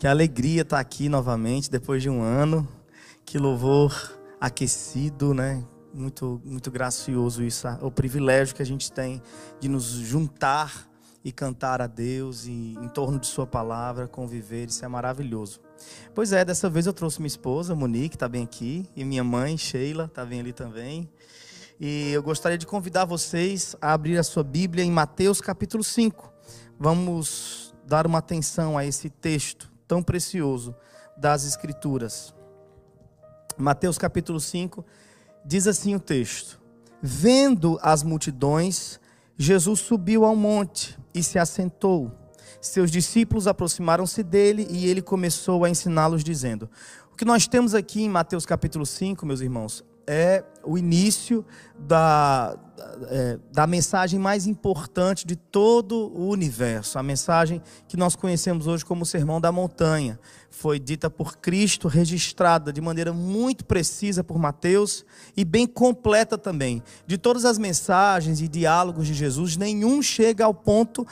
Que alegria estar aqui novamente depois de um ano. Que louvor aquecido, né? Muito, muito gracioso isso, o privilégio que a gente tem de nos juntar e cantar a Deus e em torno de Sua palavra, conviver, isso é maravilhoso. Pois é, dessa vez eu trouxe minha esposa, Monique, está bem aqui, e minha mãe, Sheila, está bem ali também. E eu gostaria de convidar vocês a abrir a sua Bíblia em Mateus capítulo 5. Vamos dar uma atenção a esse texto tão precioso das Escrituras. Mateus capítulo 5 diz assim o texto: Vendo as multidões, Jesus subiu ao monte e se assentou. Seus discípulos aproximaram-se dele e ele começou a ensiná-los, dizendo: O que nós temos aqui em Mateus capítulo 5, meus irmãos, é o início da, é, da mensagem mais importante de todo o universo, a mensagem que nós conhecemos hoje como o Sermão da Montanha. Foi dita por Cristo, registrada de maneira muito precisa por Mateus e bem completa também. De todas as mensagens e diálogos de Jesus, nenhum chega ao ponto,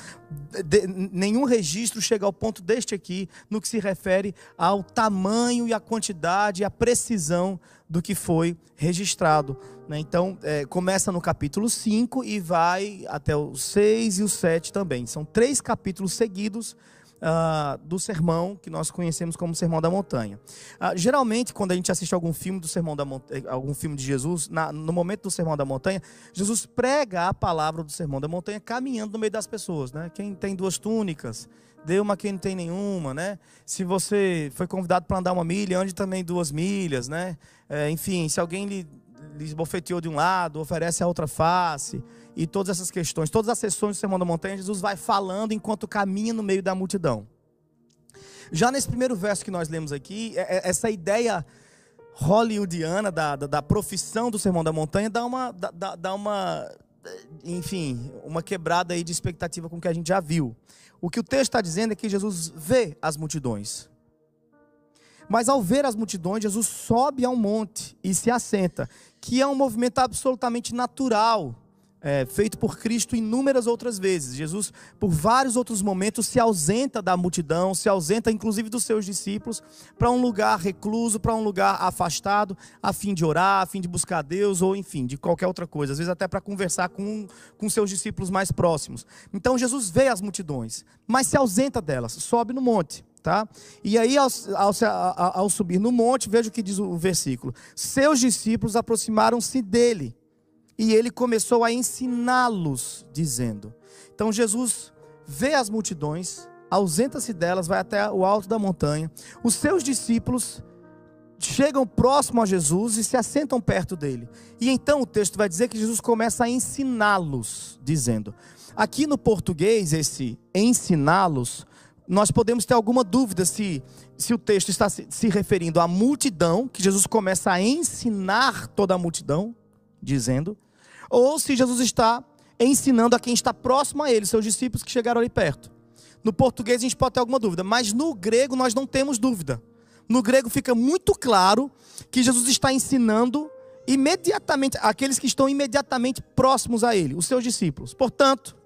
de, nenhum registro chega ao ponto deste aqui, no que se refere ao tamanho e a quantidade e a precisão do que foi registrado. Né? Então, é, começa no capítulo 5 e vai até o 6 e o 7 também. São três capítulos seguidos uh, do sermão que nós conhecemos como Sermão da Montanha. Uh, geralmente, quando a gente assiste algum filme do Sermão da Montanha, eh, algum filme de Jesus, na, no momento do Sermão da Montanha, Jesus prega a palavra do Sermão da Montanha caminhando no meio das pessoas. Né? Quem tem duas túnicas, dê uma quem não tem nenhuma, né? Se você foi convidado para andar uma milha, ande também duas milhas, né? É, enfim, se alguém lhe bofeteou de um lado, oferece a outra face, e todas essas questões, todas as sessões do Sermão da Montanha, Jesus vai falando enquanto caminha no meio da multidão. Já nesse primeiro verso que nós lemos aqui, é, é, essa ideia hollywoodiana da, da, da profissão do Sermão da Montanha dá uma, dá, dá uma, enfim, uma quebrada aí de expectativa com o que a gente já viu. O que o texto está dizendo é que Jesus vê as multidões. Mas ao ver as multidões, Jesus sobe a um monte e se assenta, que é um movimento absolutamente natural, é, feito por Cristo inúmeras outras vezes. Jesus, por vários outros momentos, se ausenta da multidão, se ausenta inclusive dos seus discípulos, para um lugar recluso, para um lugar afastado, a fim de orar, a fim de buscar Deus, ou enfim, de qualquer outra coisa, às vezes até para conversar com, com seus discípulos mais próximos. Então Jesus vê as multidões, mas se ausenta delas, sobe no monte. Tá? E aí, ao, ao, ao, subir no monte, veja o que diz o versículo: Seus discípulos aproximaram-se dele e ele começou a ensiná-los, dizendo. Então, Jesus vê as multidões, ausenta-se delas, vai até o alto da montanha. Os seus discípulos chegam próximo a Jesus e se assentam perto dele. E então o texto vai dizer que Jesus começa a ensiná-los, dizendo. Aqui no português, esse ensiná-los nós podemos ter alguma dúvida se, se o texto está se, se referindo à multidão, que Jesus começa a ensinar toda a multidão, dizendo, ou se Jesus está ensinando a quem está próximo a ele, seus discípulos que chegaram ali perto. No português a gente pode ter alguma dúvida, mas no grego nós não temos dúvida. No grego fica muito claro que Jesus está ensinando imediatamente aqueles que estão imediatamente próximos a ele, os seus discípulos. Portanto,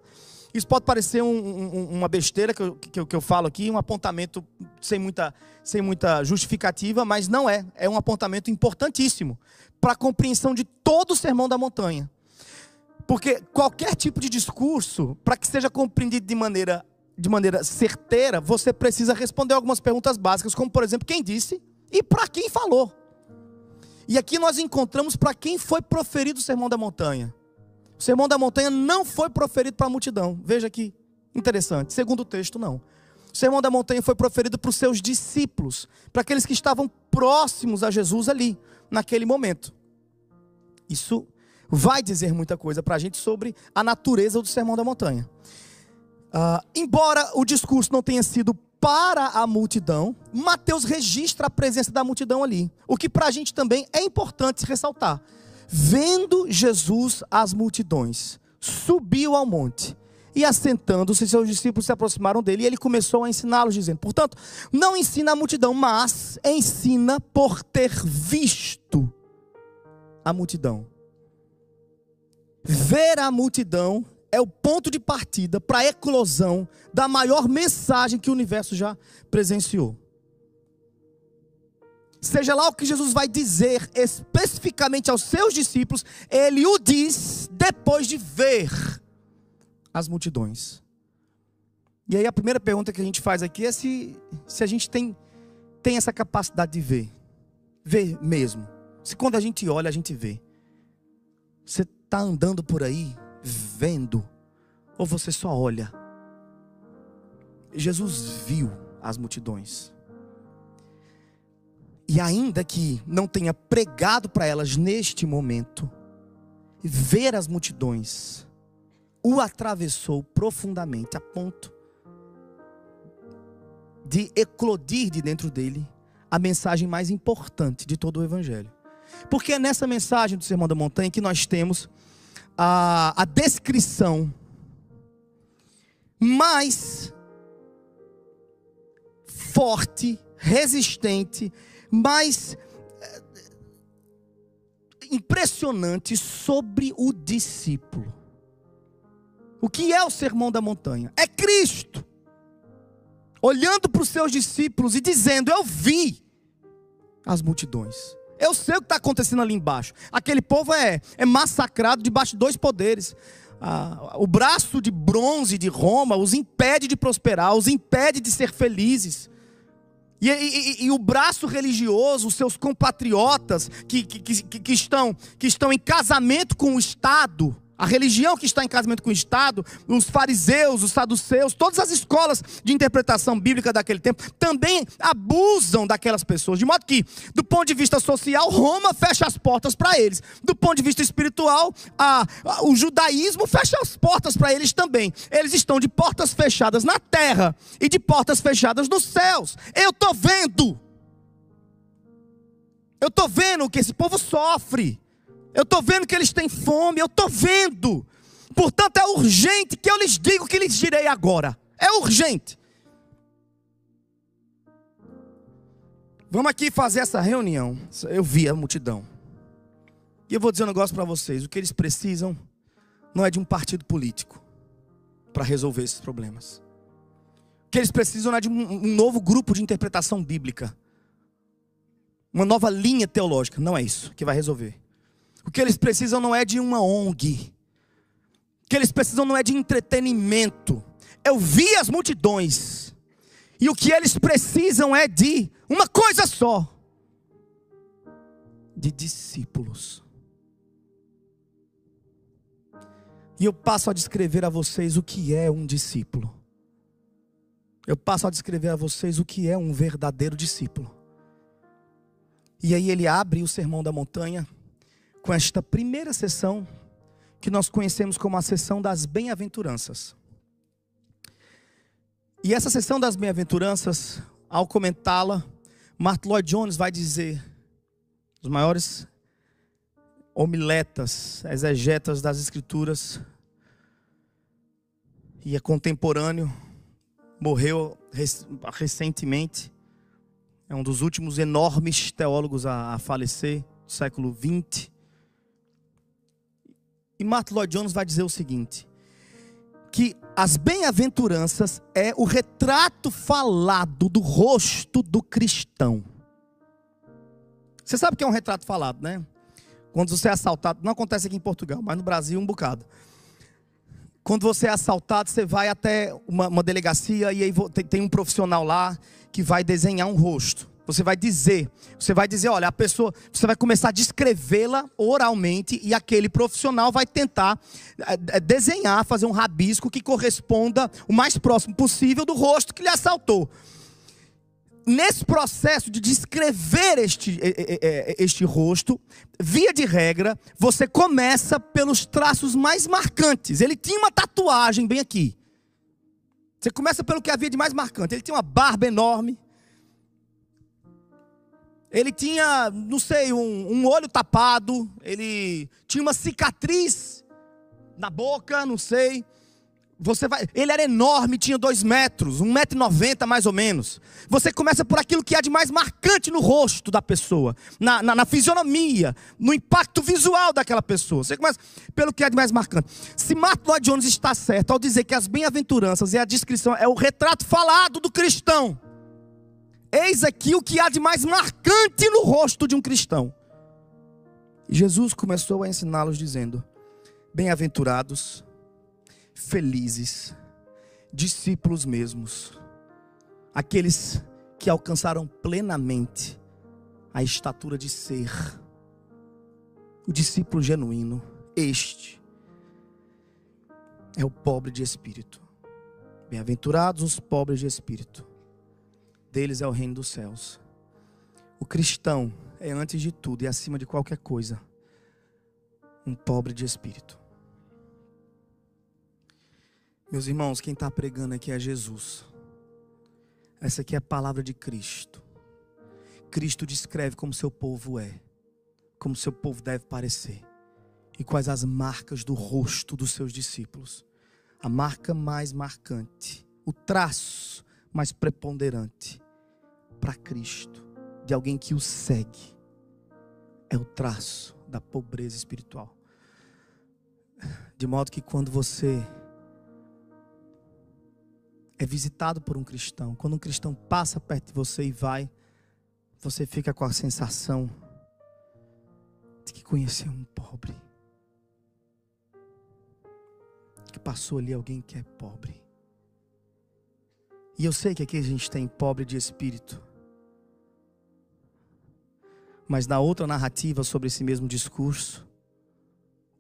isso pode parecer um, um, uma besteira que eu, que, eu, que eu falo aqui, um apontamento sem muita, sem muita justificativa, mas não é. É um apontamento importantíssimo para a compreensão de todo o sermão da montanha. Porque qualquer tipo de discurso, para que seja compreendido de maneira, de maneira certeira, você precisa responder algumas perguntas básicas, como por exemplo, quem disse e para quem falou. E aqui nós encontramos para quem foi proferido o sermão da montanha. O sermão da montanha não foi proferido para a multidão. Veja que interessante. Segundo o texto, não. O sermão da montanha foi proferido para os seus discípulos, para aqueles que estavam próximos a Jesus ali, naquele momento. Isso vai dizer muita coisa para a gente sobre a natureza do sermão da montanha. Uh, embora o discurso não tenha sido para a multidão, Mateus registra a presença da multidão ali. O que para a gente também é importante ressaltar. Vendo Jesus as multidões, subiu ao monte e assentando-se, seus discípulos se aproximaram dele e ele começou a ensiná-los, dizendo: Portanto, não ensina a multidão, mas ensina por ter visto a multidão. Ver a multidão é o ponto de partida para a eclosão da maior mensagem que o universo já presenciou. seja lá o que Jesus vai dizer especificamente aos seus discípulos, ele o diz depois de ver as multidões. E aí a primeira pergunta que a gente faz aqui é se, se a gente tem, tem essa capacidade de ver. Ver mesmo. Se quando a gente olha, a gente vê. Você está andando por aí vendo, ou você só olha? Jesus viu as multidões. E ainda que não tenha pregado para elas neste momento, ver as multidões o atravessou profundamente a ponto de eclodir de dentro dele a mensagem mais importante de todo o Evangelho. Porque é nessa mensagem do Sermão da Montanha que nós temos a, a descrição mais forte, resistente, mais eh, impressionante sobre o discípulo. O que é o sermão da montanha? É Cristo olhando para os seus discípulos e dizendo: Eu vi as multidões. Eu sei o que está acontecendo ali embaixo. Aquele povo é, é massacrado debaixo de dois poderes. Ah, o braço de bronze de Roma os impede de prosperar, os impede de ser felizes. E, e, e, o braço religioso, os seus compatriotas que, que, que, que, estão, que estão em casamento com o Estado, a religião que está em casamento com o Estado, os fariseus, os saduceus, todas as escolas de interpretação bíblica daquele tempo também abusam daquelas pessoas. De modo que, do ponto de vista social, Roma fecha as portas para eles. Do ponto de vista espiritual, a, a, o judaísmo fecha as portas para eles também. Eles estão de portas fechadas na terra e de portas fechadas nos céus. Eu estou vendo. Eu estou vendo que esse povo sofre. Eu estou vendo que eles têm fome, eu estou vendo. Portanto, é urgente que eu lhes diga o que lhes direi agora. É urgente. Vamos aqui fazer essa reunião. Eu vi a multidão. E eu vou dizer um negócio para vocês: o que eles precisam não é de um partido político para resolver esses problemas. O que eles precisam não é de um, novo grupo de interpretação bíblica, uma nova linha teológica. Não é isso que vai resolver. O que eles precisam não é de uma ONG. O que eles precisam não é de entretenimento. Eu vi as multidões. E o que eles precisam é de uma coisa só: de discípulos. E eu passo a descrever a vocês o que é um discípulo. Eu passo a descrever a vocês o que é um verdadeiro discípulo. E aí ele abre o sermão da montanha com esta primeira sessão que nós conhecemos como a sessão das bem-aventuranças. E essa sessão das bem-aventuranças, ao comentá-la, Martin Lloyd Jones vai dizer, os maiores homiletas, exegetas das escrituras, e é contemporâneo, morreu recentemente, é um dos últimos enormes teólogos a, falecer, do século XX. E Martin Lloyd Jones vai dizer o seguinte: que as bem-aventuranças é o retrato falado do rosto do cristão. Você sabe o que é um retrato falado, né? Quando você é assaltado, não acontece aqui em Portugal, mas no Brasil um bocado. Quando você é assaltado, você vai até uma, uma delegacia e aí tem um profissional lá que vai desenhar um rosto. Você vai dizer, você vai dizer, olha, a pessoa, você vai começar a descrevê-la oralmente e aquele profissional vai tentar é, desenhar, fazer um rabisco que corresponda o mais próximo possível do rosto que lhe assaltou. Nesse processo de descrever este, este rosto, via de regra, você começa pelos traços mais marcantes. Ele tinha uma tatuagem bem aqui. Você começa pelo que havia de mais marcante. Ele tinha uma barba enorme ele tinha, não sei, um, um, olho tapado, ele tinha uma cicatriz na boca, não sei. Você vai, ele era enorme, tinha dois metros, um metro e noventa mais ou menos. Você começa por aquilo que há de mais marcante no rosto da pessoa, na, na, na fisionomia, no impacto visual daquela pessoa. Você começa pelo que há de mais marcante. Se Martin Lloyd Jones está certo ao dizer que as bem-aventuranças é a descrição, é o retrato falado do cristão. Eis aqui o que há de mais marcante no rosto de um cristão. Jesus começou a ensiná-los dizendo: Bem-aventurados, felizes, discípulos mesmos, aqueles que alcançaram plenamente a estatura de ser, o discípulo genuíno, este é o pobre de espírito. Bem-aventurados os pobres de espírito, deles é o reino dos céus. O cristão é, antes de tudo e acima de qualquer coisa, um pobre de espírito. Meus irmãos, quem está pregando aqui é Jesus. Essa aqui é a palavra de Cristo. Cristo descreve como seu povo é, como seu povo deve parecer e quais as marcas do rosto dos seus discípulos. A marca mais marcante, o traço mais preponderante para Cristo, de alguém que o segue, é o traço da pobreza espiritual. De modo que quando você é visitado por um cristão, quando um cristão passa perto de você e vai, você fica com a sensação de que conheceu um pobre. Que passou ali alguém que é pobre. E eu sei que aqui a gente tem pobre de espírito. Mas na outra narrativa sobre esse mesmo discurso,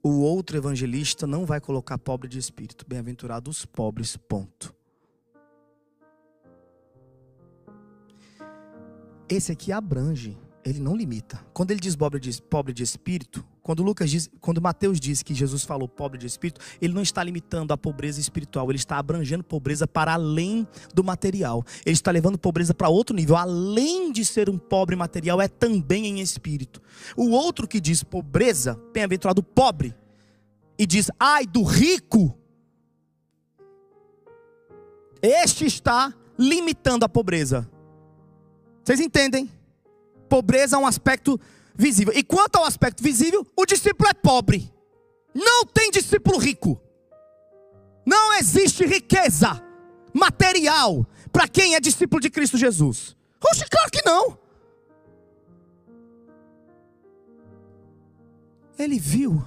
o outro evangelista não vai colocar pobre de espírito. Bem-aventurados os pobres, ponto. Esse aqui abrange, ele não limita. Quando ele diz pobre de, pobre de espírito, quando Lucas diz, quando Mateus diz que Jesus falou pobre de espírito, ele não está limitando a pobreza espiritual, ele está abrangendo pobreza para além do material. Ele está levando pobreza para outro nível. Além de ser um pobre material, é também em espírito. O outro que diz pobreza, bem-aventurado pobre, e diz ai do rico, este está limitando a pobreza. Vocês entendem? Pobreza é um aspecto visível. E quanto ao aspecto visível, o discípulo é pobre. Não tem discípulo rico. Não existe riqueza material para quem é discípulo de Cristo Jesus. Oxe, claro que não. Ele viu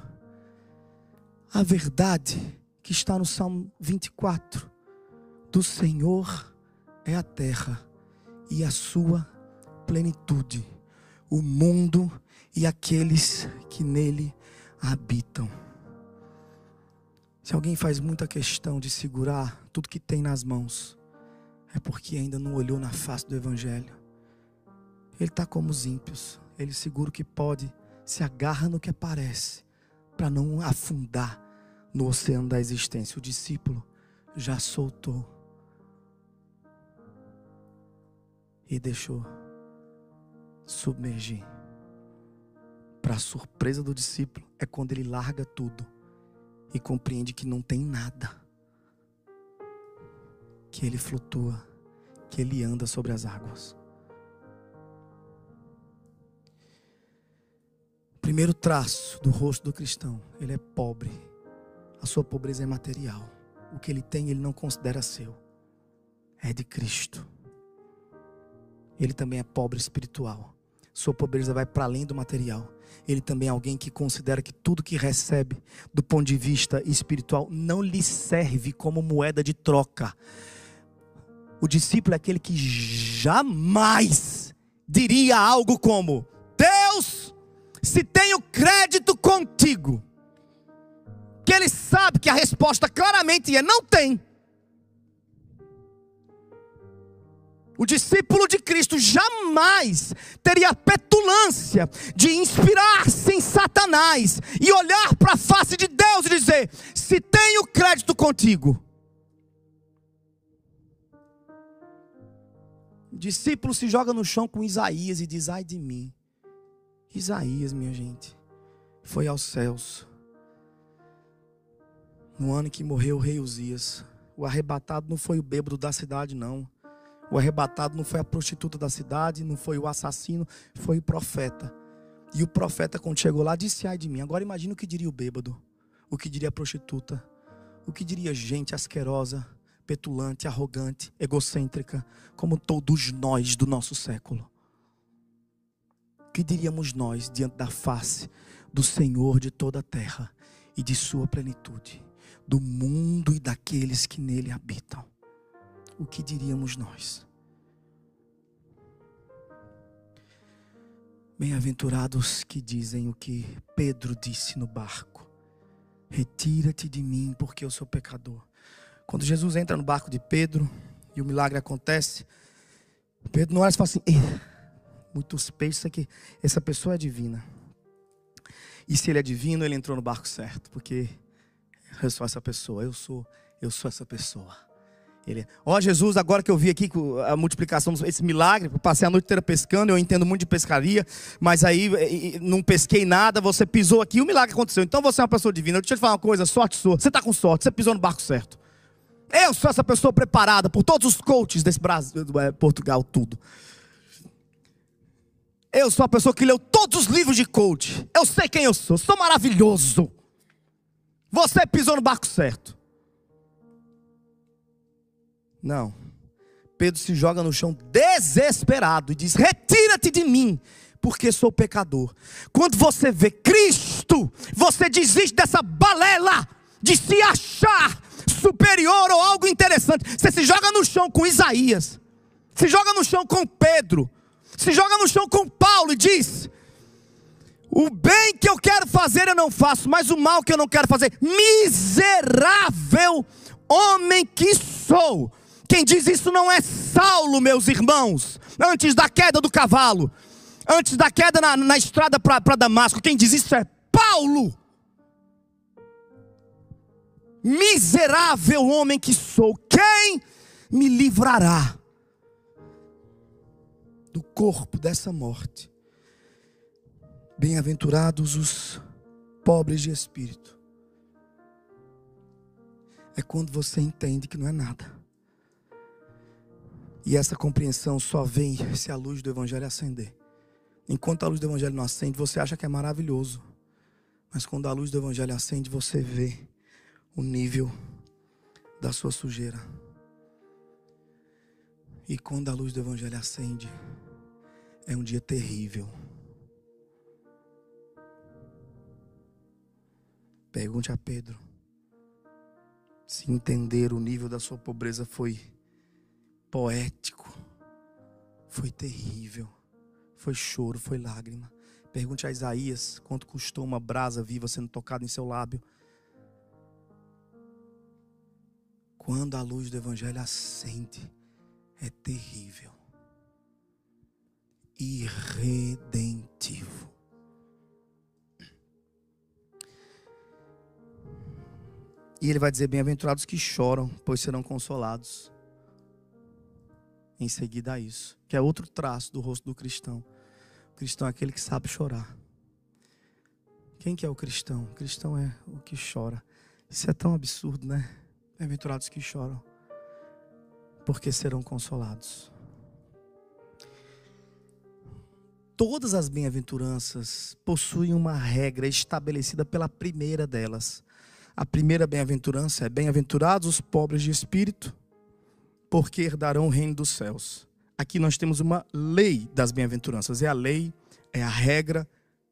a verdade que está no Salmo 24: do Senhor é a terra e a sua plenitude, o mundo e aqueles que nele habitam. Se alguém faz muita questão de segurar tudo que tem nas mãos, é porque ainda não olhou na face do Evangelho. Ele está como os ímpios, ele segura o que pode, se agarra no que aparece, para não afundar no oceano da existência. O discípulo já soltou e deixou submergir. Para surpresa do discípulo, é quando ele larga tudo e compreende que não tem nada, que ele flutua, que ele anda sobre as águas. Primeiro traço do rosto do cristão, ele é pobre. A sua pobreza é material. O que ele tem, ele não considera seu. É de Cristo ele também é pobre espiritual. Sua pobreza vai para além do material. Ele também é alguém que considera que tudo que recebe, do ponto de vista espiritual, não lhe serve como moeda de troca. O discípulo é aquele que jamais diria algo como: Deus, se tenho crédito contigo. Que ele sabe que a resposta claramente é: não tem. O discípulo de Cristo jamais teria a petulância de inspirar-se em Satanás e olhar para a face de Deus e dizer: Se tenho crédito contigo. O discípulo se joga no chão com Isaías e diz: Ai de mim. Isaías, minha gente, foi aos céus. No ano que morreu o rei Uzias. O arrebatado não foi o bêbado da cidade, não. O arrebatado não foi a prostituta da cidade, não foi o assassino, foi o profeta. E o profeta, quando chegou lá, disse: Ai de mim. Agora imagina o que diria o bêbado, o que diria a prostituta, o que diria gente asquerosa, petulante, arrogante, egocêntrica, como todos nós do nosso século. Que diríamos nós diante da face do Senhor de toda a terra e de sua plenitude, do mundo e daqueles que nele habitam? O que diríamos nós? Bem-aventurados que dizem o que Pedro disse no barco: Retira-te de mim, porque eu sou pecador. Quando Jesus entra no barco de Pedro e o milagre acontece, Pedro não olha e fala assim: muitos peixes aqui, essa pessoa é divina. E se ele é divino, ele entrou no barco certo, porque eu sou essa pessoa, eu sou, eu sou essa pessoa. Ele, ó oh, Jesus, agora que eu vi aqui a multiplicação, esse milagre, passei a noite inteira pescando, eu entendo muito de pescaria, mas aí não pesquei nada, você pisou aqui, o milagre aconteceu. Então você é uma pessoa divina. Deixa eu te falar uma coisa, sorte sua. Você está com sorte, você pisou no barco certo. Eu sou essa pessoa preparada por todos os coaches desse Brasil, é, Portugal, tudo. Eu sou a pessoa que leu todos os livros de coach. Eu sei quem eu sou, sou maravilhoso. Você pisou no barco certo. Não. Pedro se joga no chão desesperado e diz: Retira-te de mim, porque sou pecador. Quando você vê Cristo, você desiste dessa balela de se achar superior ou algo interessante. Você se joga no chão com Isaías, se joga no chão com Pedro, se joga no chão com Paulo e diz: O bem que eu quero fazer eu não faço, mas o mal que eu não quero fazer, miserável homem que sou. Quem diz isso não é Saulo, meus irmãos, antes da queda do cavalo, antes da queda na, na estrada para Damasco. Quem diz isso é Paulo. Miserável homem que sou, quem me livrará do corpo dessa morte? Bem-aventurados os pobres de espírito. É quando você entende que não é nada e essa compreensão só vem se a luz do Evangelho acender. Enquanto a luz do Evangelho não acende, você acha que é maravilhoso. Mas quando a luz do Evangelho acende, você vê o nível da sua sujeira. E quando a luz do Evangelho acende, é um dia terrível. Pergunte a Pedro se entender o nível da sua pobreza foi poético. Foi terrível. Foi choro, foi lágrima. Pergunte a Isaías quanto custou uma brasa viva sendo tocada em seu lábio. Quando a luz do Evangelho acende, é terrível, irredentivo. E ele vai dizer: Bem-aventurados que choram, pois serão consolados em seguida a isso, que é outro traço do rosto do cristão. O cristão é aquele que sabe chorar. Quem que é o cristão? O cristão é o que chora. Isso é tão absurdo, né? Bem-aventurados que choram, porque serão consolados. Todas as bem-aventuranças possuem uma regra estabelecida pela primeira delas. A primeira bem-aventurança é: bem-aventurados os pobres de espírito, porque herdarão o reino dos céus. Aqui nós temos uma lei das bem-aventuranças. É a lei, é a regra,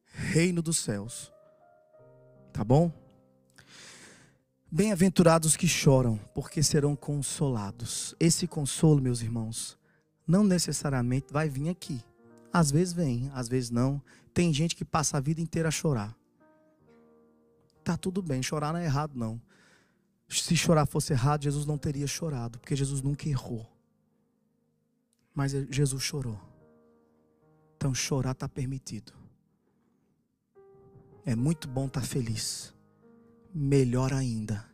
reino dos céus. Tá bom? Bem-aventurados que choram, porque serão consolados. Esse consolo, meus irmãos, não necessariamente vai vir aqui. Às vezes vem, às vezes não. Tem gente que passa a vida inteira a chorar. Tá tudo bem, chorar não é errado não. Se chorar fosse errado, Jesus não teria chorado, porque Jesus nunca errou. Mas Jesus chorou. Então chorar está permitido. É muito bom estar tá feliz. Melhor ainda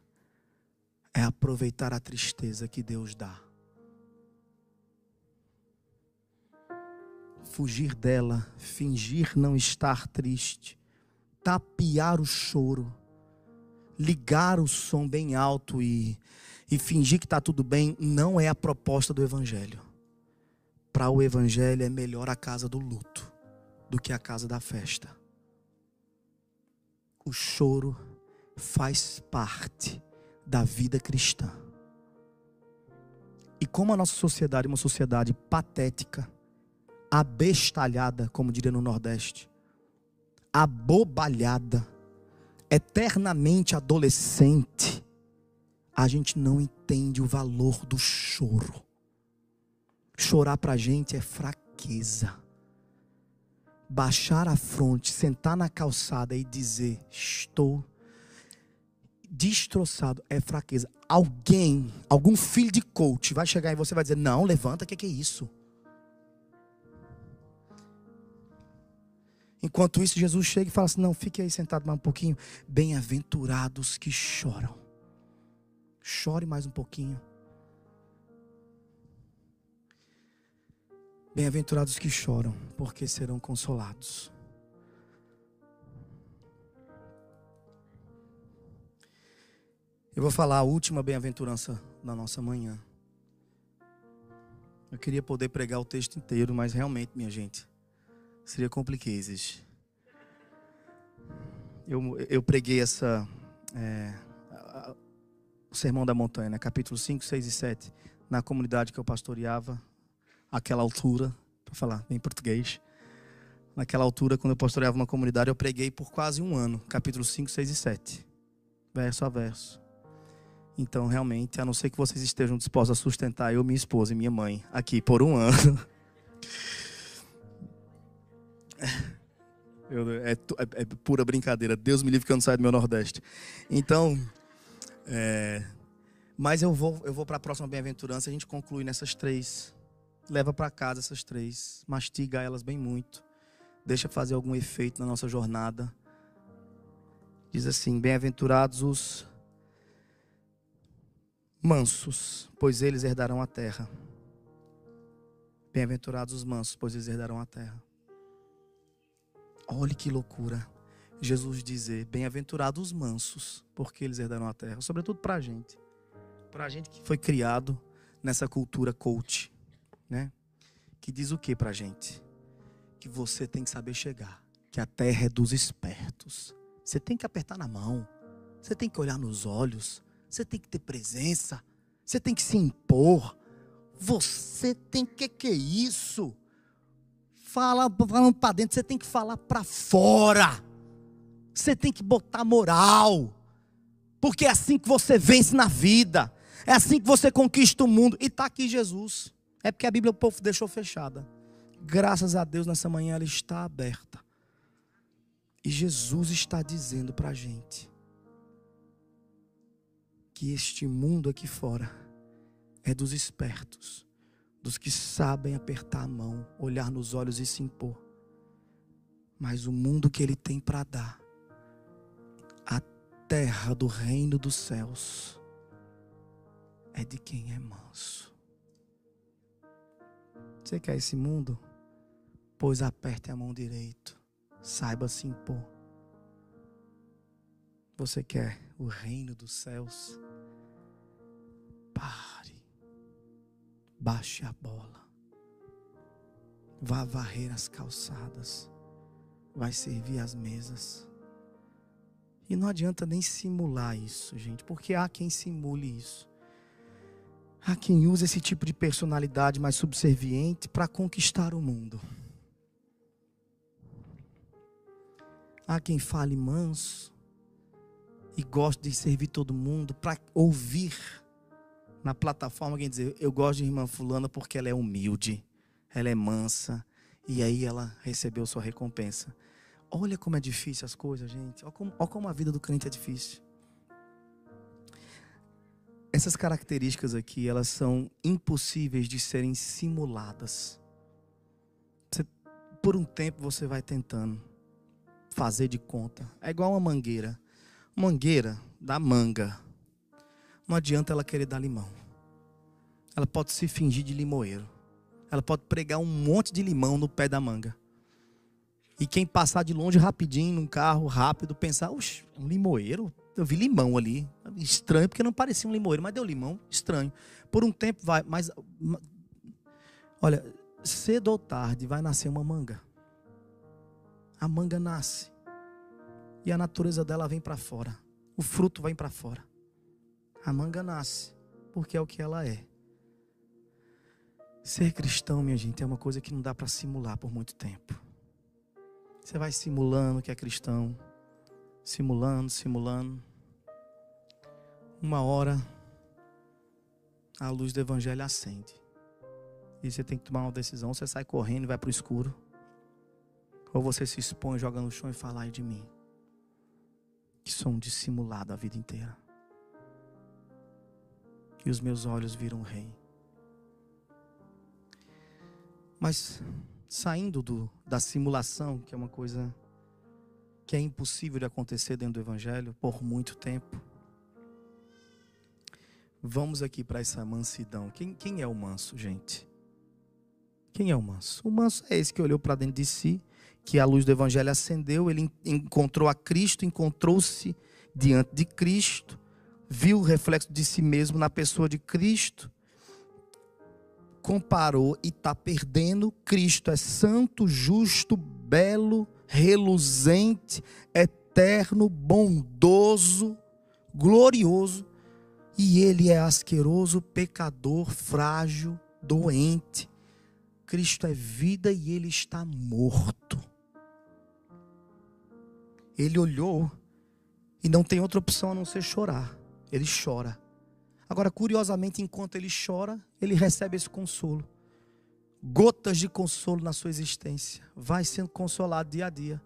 é aproveitar a tristeza que Deus dá. Fugir dela, fingir não estar triste, tapear o choro ligar o som bem alto e, e fingir que está tudo bem, não é a proposta do Evangelho. Para o Evangelho é melhor a casa do luto do que a casa da festa. O choro faz parte da vida cristã. E como a nossa sociedade é uma sociedade patética, abestalhada, como diria no Nordeste, abobalhada, eternamente adolescente, a gente não entende o valor do choro. Chorar para a gente é fraqueza. Baixar a fronte, sentar na calçada e dizer: Estou destroçado, é fraqueza. Alguém, algum filho de coach, vai chegar e você vai dizer: Não, levanta, o que, que é isso? Enquanto isso, Jesus chega e fala assim: Não, fique aí sentado mais um pouquinho. Bem-aventurados que choram. Chore mais um pouquinho. Bem-aventurados que choram, porque serão consolados. Eu vou falar a última bem-aventurança da nossa manhã. Eu queria poder pregar o texto inteiro, mas realmente, minha gente, seria complicado. Eu, eu preguei essa. É, o Sermão da Montanha, né? capítulo 5, 6 e 7, na comunidade que eu pastoreava, aquela altura, para falar em português. Naquela altura, quando eu pastoreava uma comunidade, eu preguei por quase um ano, capítulo 5, 6 e 7, verso a verso. Então, realmente, a não ser que vocês estejam dispostos a sustentar eu, minha esposa e minha mãe aqui por um ano. Eu, é, é, é, pura brincadeira. Deus me livre que eu não saio do meu Nordeste. Então, é, mas eu vou, eu vou para a próxima bem-aventurança. A gente conclui nessas três. Leva para casa essas três. Mastiga elas bem muito. Deixa fazer algum efeito na nossa jornada. Diz assim: Bem-aventurados os mansos, pois eles herdarão a terra. Bem-aventurados os mansos, pois eles herdarão a terra. Olhe que loucura. Jesus dizer: Bem-aventurados os mansos, porque eles herdarão a terra. Sobretudo para a gente. Para a gente que foi criado nessa cultura coach, né? Que diz o que para a gente? Que você tem que saber chegar. Que a terra é dos espertos. Você tem que apertar na mão. Você tem que olhar nos olhos. Você tem que ter presença. Você tem que se impor. Você tem que que é isso? Fala, falando para dentro, você tem que falar para fora. Você tem que botar moral. Porque é assim que você vence na vida. É assim que você conquista o mundo. E está aqui Jesus. É porque a Bíblia o povo deixou fechada. Graças a Deus, nessa manhã ela está aberta. E Jesus está dizendo para a gente que este mundo aqui fora é dos espertos, dos que sabem apertar a mão, olhar nos olhos e se impor. Mas o mundo que ele tem para dar, a terra do reino dos céus, é de quem é manso. Você quer esse mundo? Pois aperte a mão direita, saiba se impor. Você quer o reino dos céus? Pare. Baixe a bola. Vá varrer as calçadas. Vai servir as mesas. E não adianta nem simular isso, gente, porque há quem simule isso. Há quem use esse tipo de personalidade mais subserviente para conquistar o mundo. Há quem fale manso e goste de servir todo mundo para ouvir na plataforma alguém dizer: Eu gosto de irmã Fulana porque ela é humilde, ela é mansa, e aí ela recebeu sua recompensa. Olha como é difícil as coisas, gente. Olha como, olha como a vida do crente é difícil. Essas características aqui, elas são impossíveis de serem simuladas. Você, por um tempo você vai tentando fazer de conta. É igual uma mangueira. Mangueira da manga não adianta ela querer dar limão. Ela pode se fingir de limoeiro. Ela pode pregar um monte de limão no pé da manga. E quem passar de longe rapidinho, num carro rápido, pensar, oxe, um limoeiro? Eu vi limão ali. Estranho, porque não parecia um limoeiro, mas deu limão. Estranho. Por um tempo vai, mas. Olha, cedo ou tarde vai nascer uma manga. A manga nasce. E a natureza dela vem para fora. O fruto vem para fora. A manga nasce, porque é o que ela é. Ser cristão, minha gente, é uma coisa que não dá para simular por muito tempo. Você vai simulando que é cristão, simulando, simulando. Uma hora a luz do evangelho acende. E você tem que tomar uma decisão, você sai correndo e vai para o escuro. Ou você se expõe, joga no chão e fala ai de mim. Que sou um dissimulado a vida inteira. E os meus olhos viram o rei. Mas saindo do, da simulação, que é uma coisa que é impossível de acontecer dentro do Evangelho por muito tempo, vamos aqui para essa mansidão. Quem, quem é o manso, gente? Quem é o manso? O manso é esse que olhou para dentro de si, que a luz do Evangelho acendeu, ele encontrou a Cristo, encontrou-se diante de Cristo, viu o reflexo de si mesmo na pessoa de Cristo comparou e está perdendo. Cristo é santo, justo, belo, reluzente, eterno, bondoso, glorioso. E ele é asqueroso, pecador, frágil, doente. Cristo é vida e ele está morto. Ele olhou e não tem outra opção a não ser chorar. Ele chora. Agora, curiosamente, enquanto ele chora, ele recebe esse consolo. Gotas de consolo na sua existência. Vai sendo consolado dia a dia.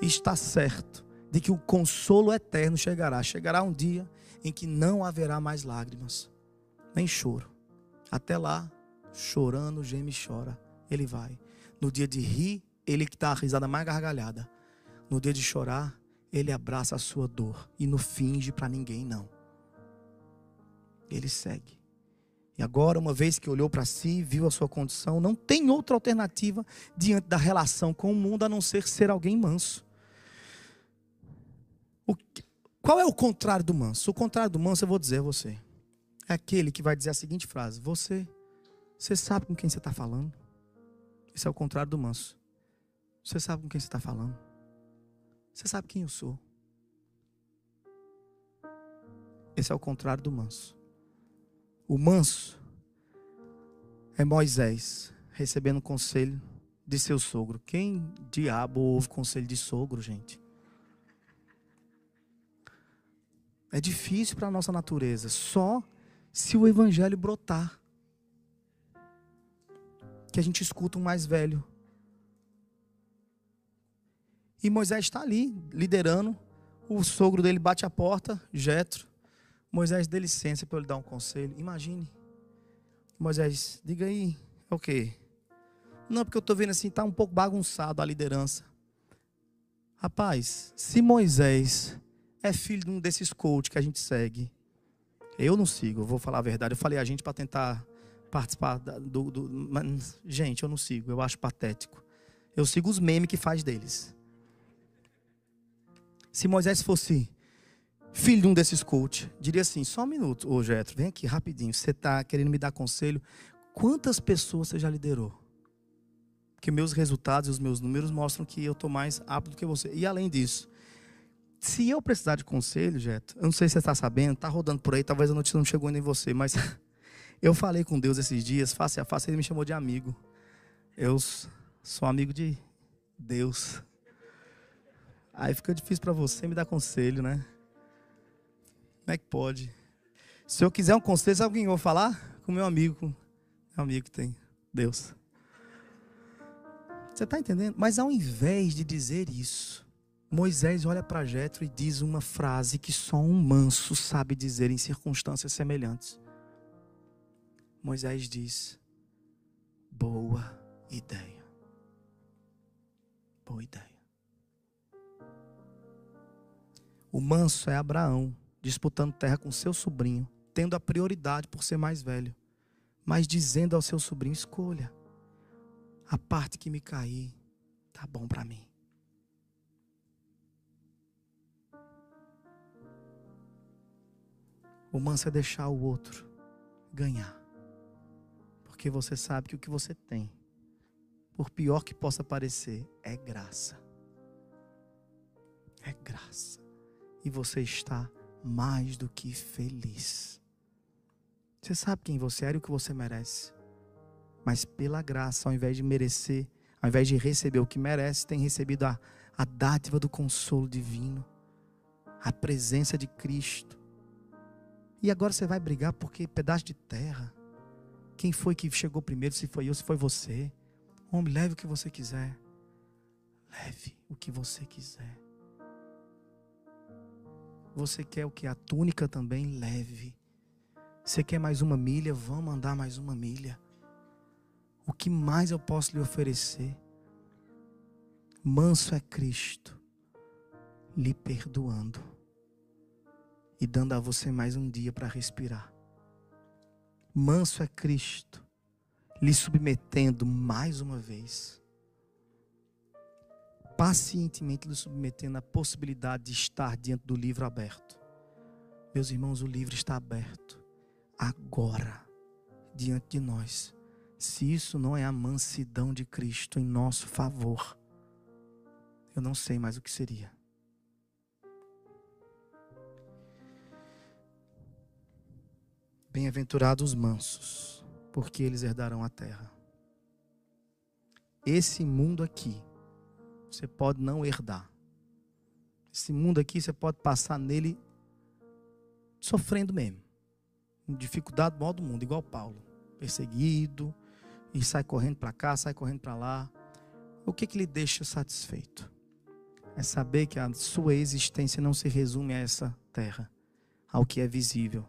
E está certo de que o consolo eterno chegará. Chegará um dia em que não haverá mais lágrimas, nem choro. Até lá, chorando, geme e chora. Ele vai. No dia de rir, ele que está a risada mais gargalhada. No dia de chorar, ele abraça a sua dor e não finge para ninguém, não ele segue. E agora, uma vez que olhou para si, viu a sua condição, não tem outra alternativa diante da relação com o mundo a não ser ser alguém manso. Que, qual é o contrário do manso? O contrário do manso, eu vou dizer a você. É aquele que vai dizer a seguinte frase: Você, você sabe com quem você está falando? Esse é o contrário do manso. Você sabe com quem você está falando? Você sabe quem eu sou? Esse é o contrário do manso. O manso é Moisés recebendo conselho de seu sogro. Quem diabo ouve conselho de sogro, gente? É difícil para a nossa natureza, só se o evangelho brotar. Que a gente escuta um mais velho. E Moisés está ali, liderando. O sogro dele bate a porta, Jetro. Moisés, dê licença para eu lhe dar um conselho. Imagine. Moisés, diga aí, é o quê? Não, porque eu estou vendo assim, está um pouco bagunçado a liderança. Rapaz, se Moisés é filho de um desses coaches que a gente segue, eu não sigo, eu vou falar a verdade. Eu falei a gente para tentar participar do, do, gente, eu não sigo, eu acho patético. Eu sigo os memes que faz deles. Se Moisés fosse filho de um desses coaches, diria assim: só um minuto, ô Getro, vem aqui rapidinho. Você está querendo me dar conselho? Quantas pessoas você já liderou? Porque meus resultados e os meus números mostram que eu estou mais apto do que você. E além disso, se eu precisar de conselho, Jeto, eu não sei se você está sabendo, está rodando por aí, talvez a notícia não chegou ainda em você, mas eu falei com Deus esses dias, face a face, ele me chamou de amigo. Eu sou amigo de Deus. Aí fica difícil para você me dar conselho, né? Como é que pode? Se eu quiser um conselho, sabe quem eu vou falar? Com meu amigo, meu amigo que tem Deus. Você está entendendo? Mas ao invés de dizer isso, Moisés olha para Jetro e diz uma frase que só um manso sabe dizer em circunstâncias semelhantes. Moisés diz: Boa ideia. Boa ideia. O manso é Abraão disputando terra com seu sobrinho, tendo a prioridade por ser mais velho, mas dizendo ao seu sobrinho: escolha, a parte que me cair, tá bom para mim. O manso é deixar o outro ganhar. Porque você sabe que o que você tem, por pior que possa parecer, é graça. É graça. E você está mais do que feliz. Você sabe quem você é e o que você merece. mas pela graça, ao invés de merecer, ao invés de receber o que merece, tem recebido a, a dádiva do consolo divino, a presença de Cristo. E agora você vai brigar porque pedaço de terra. Quem foi que chegou primeiro? Se foi eu, se foi você. Homem, leve o que você quiser. Leve o que você quiser. Você quer o que? A túnica também leve. Você quer mais uma milha? Vamos andar mais uma milha. O que mais eu posso lhe oferecer? Manso é Cristo, lhe perdoando e dando a você mais um dia para respirar. Manso é Cristo, lhe submetendo mais uma vez pacientemente nos submetendo à possibilidade de estar diante do livro aberto. Meus irmãos, o livro está aberto agora diante de nós. Se isso não é a mansidão de Cristo em nosso favor, eu não sei mais o que seria. Bem-aventurados os mansos, porque eles herdarão a terra. Esse mundo aqui você pode não herdar. Esse mundo aqui você pode passar nele sofrendo mesmo. Dificuldade maior do mundo, igual Paulo. Perseguido, e sai correndo para cá, sai correndo para lá. O que, que lhe deixa satisfeito? É saber que a sua existência não se resume a essa terra, ao que é visível.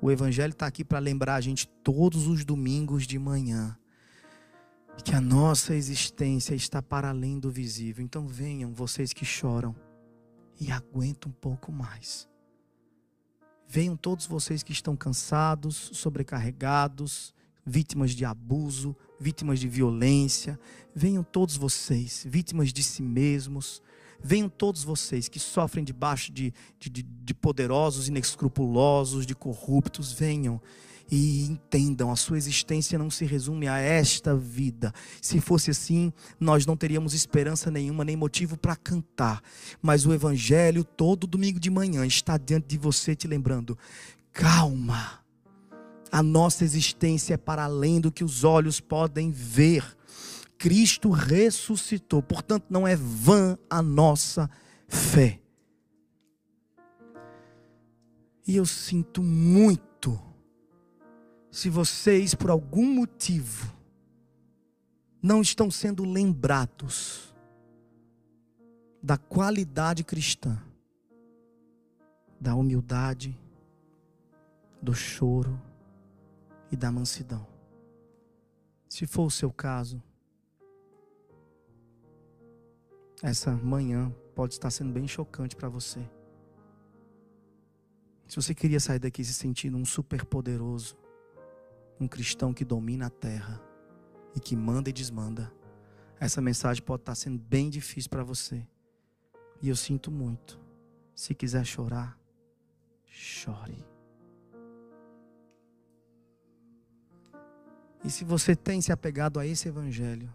O Evangelho está aqui para lembrar a gente todos os domingos de manhã que a nossa existência está para além do visível. Então venham vocês que choram e aguentam um pouco mais. Venham todos vocês que estão cansados, sobrecarregados, vítimas de abuso, vítimas de violência. Venham todos vocês, vítimas de si mesmos. Venham todos vocês que sofrem debaixo de, de, de poderosos, inescrupulosos, de corruptos. Venham e entendam, a sua existência não se resume a esta vida. Se fosse assim, nós não teríamos esperança nenhuma, nem motivo para cantar. Mas o Evangelho, todo domingo de manhã, está diante de você te lembrando: calma, a nossa existência é para além do que os olhos podem ver. Cristo ressuscitou, portanto, não é vã a nossa fé. E eu sinto muito se vocês, por algum motivo, não estão sendo lembrados da qualidade cristã, da humildade, do choro e da mansidão. Se for o seu caso, essa manhã pode estar sendo bem chocante para você. Se você queria sair daqui se sentindo um super poderoso, um cristão que domina a terra e que manda e desmanda, essa mensagem pode estar sendo bem difícil para você. E eu sinto muito. Se quiser chorar, chore. E se você tem se apegado a esse evangelho,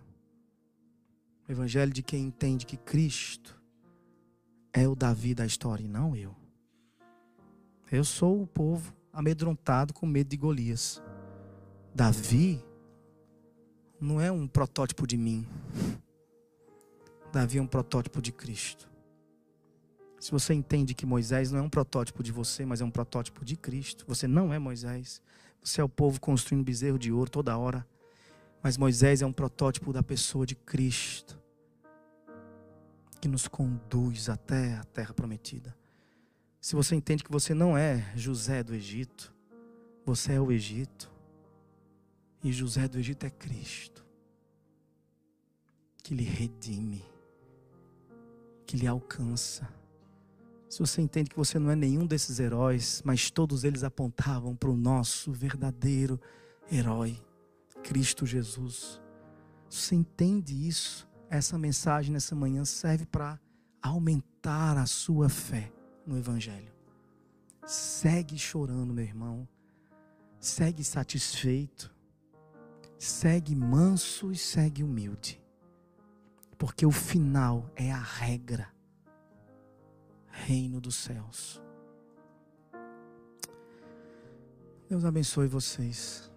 o evangelho de quem entende que Cristo é o Davi da história e não eu. Eu sou o povo amedrontado com medo de Golias. Davi não é um protótipo de mim. Davi é um protótipo de Cristo. Se você entende que Moisés não é um protótipo de você, mas é um protótipo de Cristo, você não é Moisés. Você é o povo construindo bezerro de ouro toda hora. Mas Moisés é um protótipo da pessoa de Cristo, que nos conduz até a terra prometida. Se você entende que você não é José do Egito, você é o Egito. E José do Egito é Cristo, que lhe redime, que lhe alcança. Se você entende que você não é nenhum desses heróis, mas todos eles apontavam para o nosso verdadeiro herói, Cristo Jesus. Se você entende isso, essa mensagem nessa manhã serve para aumentar a sua fé no Evangelho. Segue chorando, meu irmão. Segue satisfeito segue manso e segue humilde. Porque o final é a regra. Reino dos céus. Deus abençoe vocês.